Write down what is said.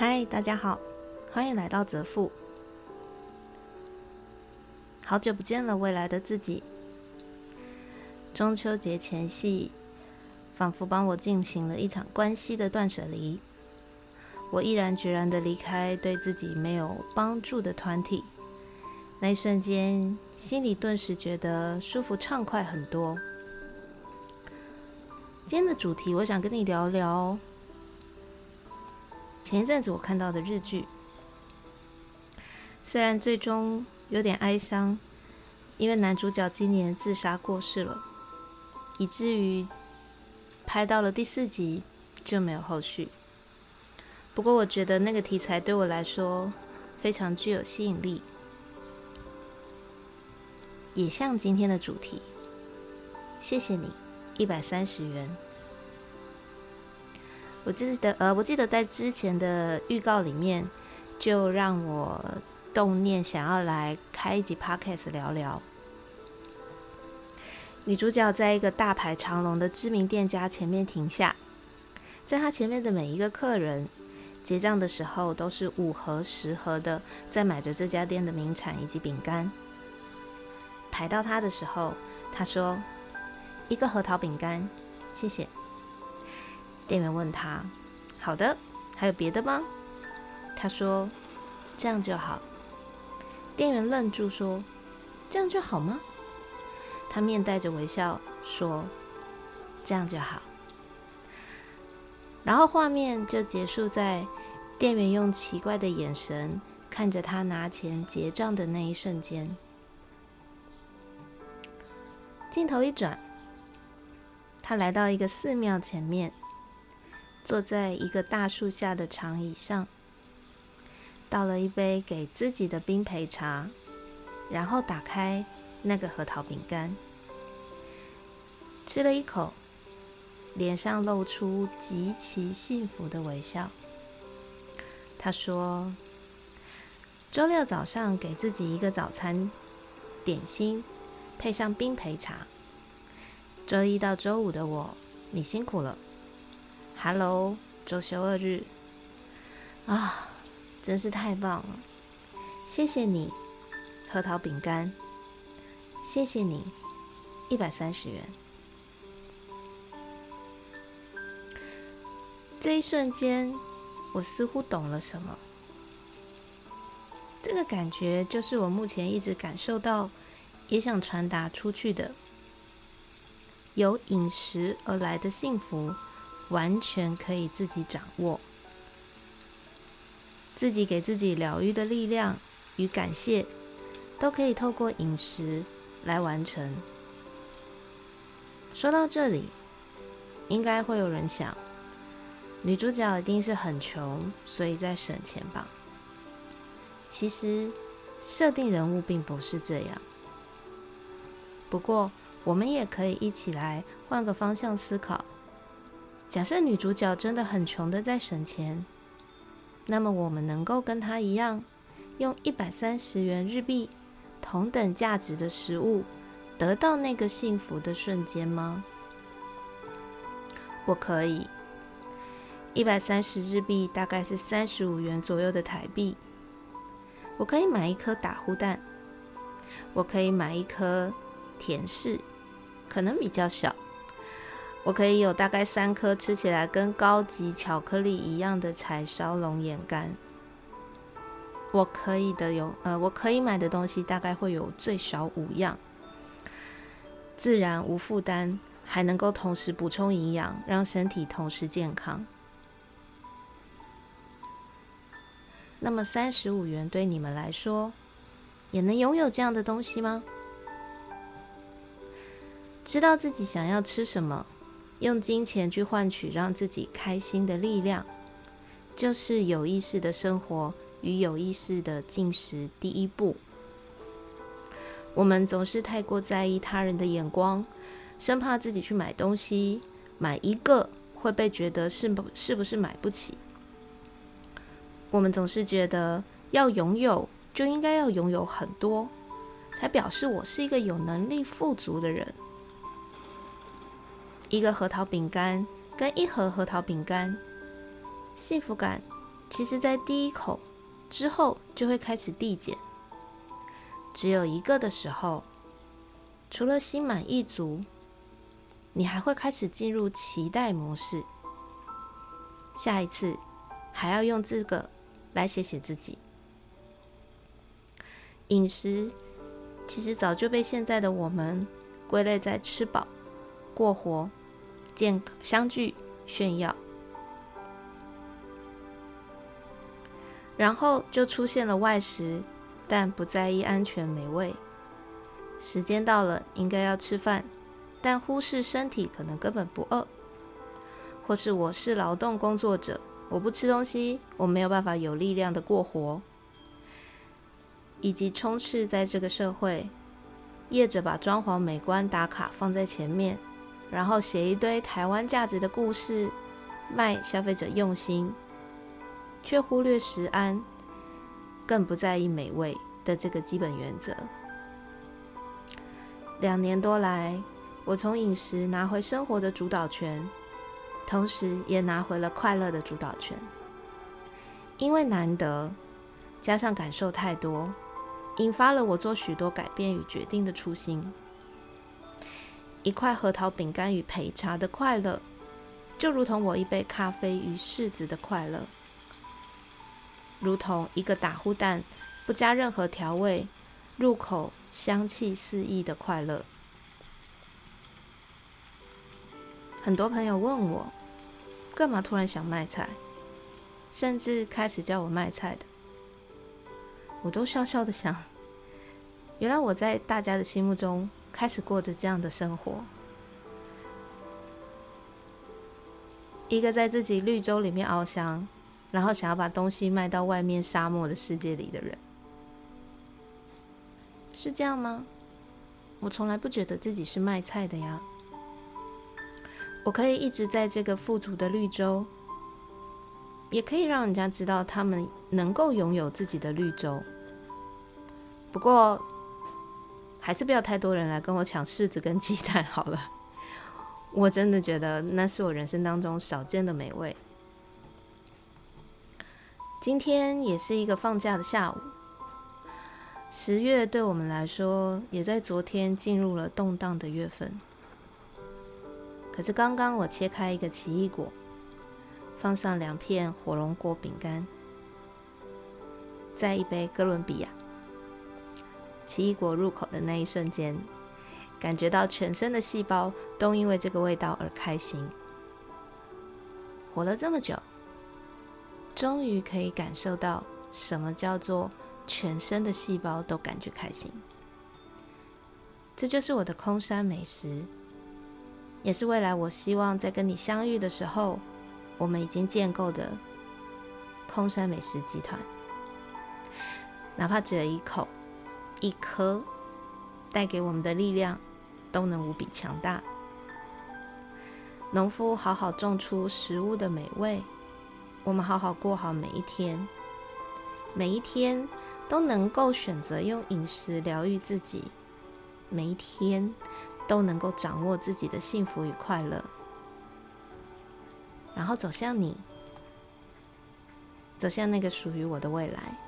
嗨，大家好，欢迎来到泽富。好久不见了，未来的自己。中秋节前夕，仿佛帮我进行了一场关系的断舍离。我毅然决然的离开对自己没有帮助的团体，那一瞬间，心里顿时觉得舒服畅快很多。今天的主题，我想跟你聊聊。前一阵子我看到的日剧，虽然最终有点哀伤，因为男主角今年自杀过世了，以至于拍到了第四集就没有后续。不过我觉得那个题材对我来说非常具有吸引力，也像今天的主题。谢谢你，一百三十元。我记得，呃，我记得在之前的预告里面，就让我动念想要来开一集 podcast 聊聊。女主角在一个大排长龙的知名店家前面停下，在她前面的每一个客人结账的时候，都是五盒十盒的在买着这家店的名产以及饼干。排到她的时候，她说：“一个核桃饼干，谢谢。”店员问他：“好的，还有别的吗？”他说：“这样就好。”店员愣住说：“这样就好吗？”他面带着微笑说：“这样就好。”然后画面就结束在店员用奇怪的眼神看着他拿钱结账的那一瞬间。镜头一转，他来到一个寺庙前面。坐在一个大树下的长椅上，倒了一杯给自己的冰焙茶，然后打开那个核桃饼干，吃了一口，脸上露出极其幸福的微笑。他说：“周六早上给自己一个早餐点心，配上冰焙茶。周一到周五的我，你辛苦了。” Hello，周休二日啊，真是太棒了！谢谢你，核桃饼干。谢谢你，一百三十元。这一瞬间，我似乎懂了什么。这个感觉就是我目前一直感受到，也想传达出去的，由饮食而来的幸福。完全可以自己掌握，自己给自己疗愈的力量与感谢，都可以透过饮食来完成。说到这里，应该会有人想，女主角一定是很穷，所以在省钱吧？其实，设定人物并不是这样。不过，我们也可以一起来换个方向思考。假设女主角真的很穷的在省钱，那么我们能够跟她一样，用一百三十元日币同等价值的食物，得到那个幸福的瞬间吗？我可以。一百三十日币大概是三十五元左右的台币，我可以买一颗打呼蛋，我可以买一颗甜柿，可能比较小。我可以有大概三颗吃起来跟高级巧克力一样的柴烧龙眼干。我可以的有，呃，我可以买的东西大概会有最少五样，自然无负担，还能够同时补充营养，让身体同时健康。那么三十五元对你们来说，也能拥有这样的东西吗？知道自己想要吃什么？用金钱去换取让自己开心的力量，就是有意识的生活与有意识的进食第一步。我们总是太过在意他人的眼光，生怕自己去买东西，买一个会被觉得是不是不是买不起。我们总是觉得要拥有就应该要拥有很多，才表示我是一个有能力富足的人。一个核桃饼干跟一盒核桃饼干，幸福感其实，在第一口之后就会开始递减。只有一个的时候，除了心满意足，你还会开始进入期待模式。下一次还要用这个来写写自己。饮食其实早就被现在的我们归类在吃饱、过活、见、相聚、炫耀，然后就出现了外食。但不在意安全美味，时间到了应该要吃饭，但忽视身体可能根本不饿，或是我是劳动工作者，我不吃东西，我没有办法有力量的过活，以及充斥在这个社会，业者把装潢美观打卡放在前面，然后写一堆台湾价值的故事，卖消费者用心，却忽略食安。更不在意美味的这个基本原则。两年多来，我从饮食拿回生活的主导权，同时也拿回了快乐的主导权。因为难得，加上感受太多，引发了我做许多改变与决定的初心。一块核桃饼干与焙茶的快乐，就如同我一杯咖啡与柿子的快乐。如同一个打呼蛋，不加任何调味，入口香气四溢的快乐。很多朋友问我，干嘛突然想卖菜，甚至开始叫我卖菜的，我都笑笑的想，原来我在大家的心目中开始过着这样的生活，一个在自己绿洲里面翱翔。然后想要把东西卖到外面沙漠的世界里的人，是这样吗？我从来不觉得自己是卖菜的呀。我可以一直在这个富足的绿洲，也可以让人家知道他们能够拥有自己的绿洲。不过，还是不要太多人来跟我抢柿子跟鸡蛋好了。我真的觉得那是我人生当中少见的美味。今天也是一个放假的下午。十月对我们来说，也在昨天进入了动荡的月份。可是刚刚我切开一个奇异果，放上两片火龙果饼干，在一杯哥伦比亚奇异果入口的那一瞬间，感觉到全身的细胞都因为这个味道而开心。活了这么久。终于可以感受到什么叫做全身的细胞都感觉开心。这就是我的空山美食，也是未来我希望在跟你相遇的时候，我们已经建构的空山美食集团。哪怕只有一口、一颗，带给我们的力量都能无比强大。农夫好好种出食物的美味。我们好好过好每一天，每一天都能够选择用饮食疗愈自己，每一天都能够掌握自己的幸福与快乐，然后走向你，走向那个属于我的未来。